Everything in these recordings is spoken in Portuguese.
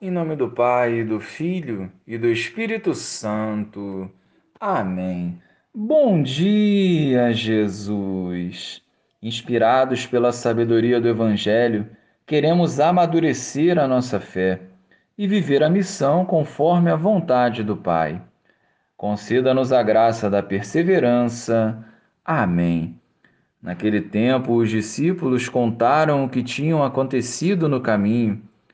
Em nome do Pai, do Filho e do Espírito Santo. Amém. Bom dia, Jesus. Inspirados pela sabedoria do Evangelho, queremos amadurecer a nossa fé e viver a missão conforme a vontade do Pai. Conceda-nos a graça da perseverança. Amém. Naquele tempo, os discípulos contaram o que tinham acontecido no caminho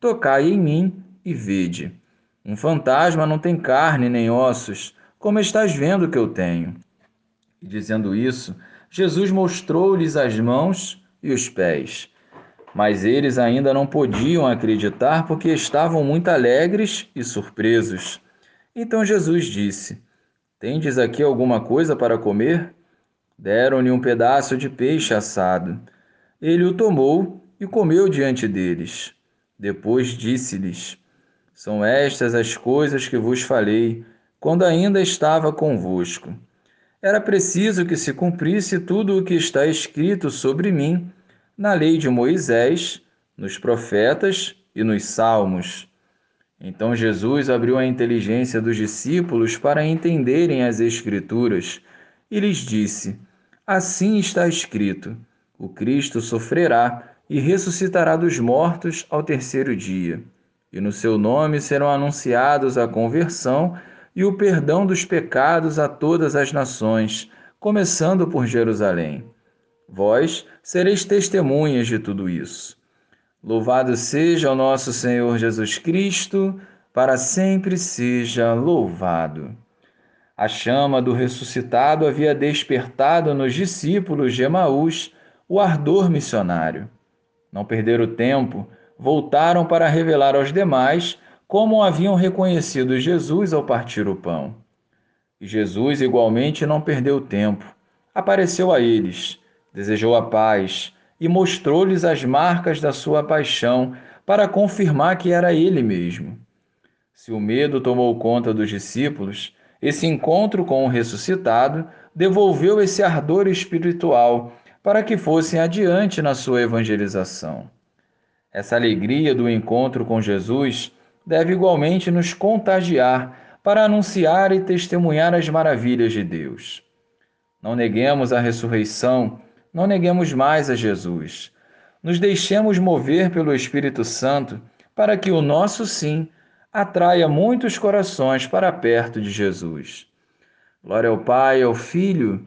Tocai em mim e vede. Um fantasma não tem carne nem ossos, como estás vendo que eu tenho. E dizendo isso, Jesus mostrou-lhes as mãos e os pés. Mas eles ainda não podiam acreditar porque estavam muito alegres e surpresos. Então Jesus disse: Tendes aqui alguma coisa para comer? Deram-lhe um pedaço de peixe assado. Ele o tomou e comeu diante deles. Depois disse-lhes: São estas as coisas que vos falei quando ainda estava convosco. Era preciso que se cumprisse tudo o que está escrito sobre mim na lei de Moisés, nos profetas e nos salmos. Então Jesus abriu a inteligência dos discípulos para entenderem as Escrituras e lhes disse: Assim está escrito: o Cristo sofrerá e ressuscitará dos mortos ao terceiro dia, e no seu nome serão anunciados a conversão e o perdão dos pecados a todas as nações, começando por Jerusalém. Vós sereis testemunhas de tudo isso. Louvado seja o nosso Senhor Jesus Cristo, para sempre seja louvado. A chama do ressuscitado havia despertado nos discípulos de Emaús o ardor missionário. Não perderam tempo, voltaram para revelar aos demais como haviam reconhecido Jesus ao partir o pão. E Jesus igualmente não perdeu tempo. Apareceu a eles, desejou a paz e mostrou-lhes as marcas da sua paixão para confirmar que era ele mesmo. Se o medo tomou conta dos discípulos, esse encontro com o ressuscitado devolveu esse ardor espiritual para que fossem adiante na sua evangelização. Essa alegria do encontro com Jesus deve igualmente nos contagiar para anunciar e testemunhar as maravilhas de Deus. Não neguemos a ressurreição, não neguemos mais a Jesus. Nos deixemos mover pelo Espírito Santo para que o nosso sim atraia muitos corações para perto de Jesus. Glória ao Pai, ao Filho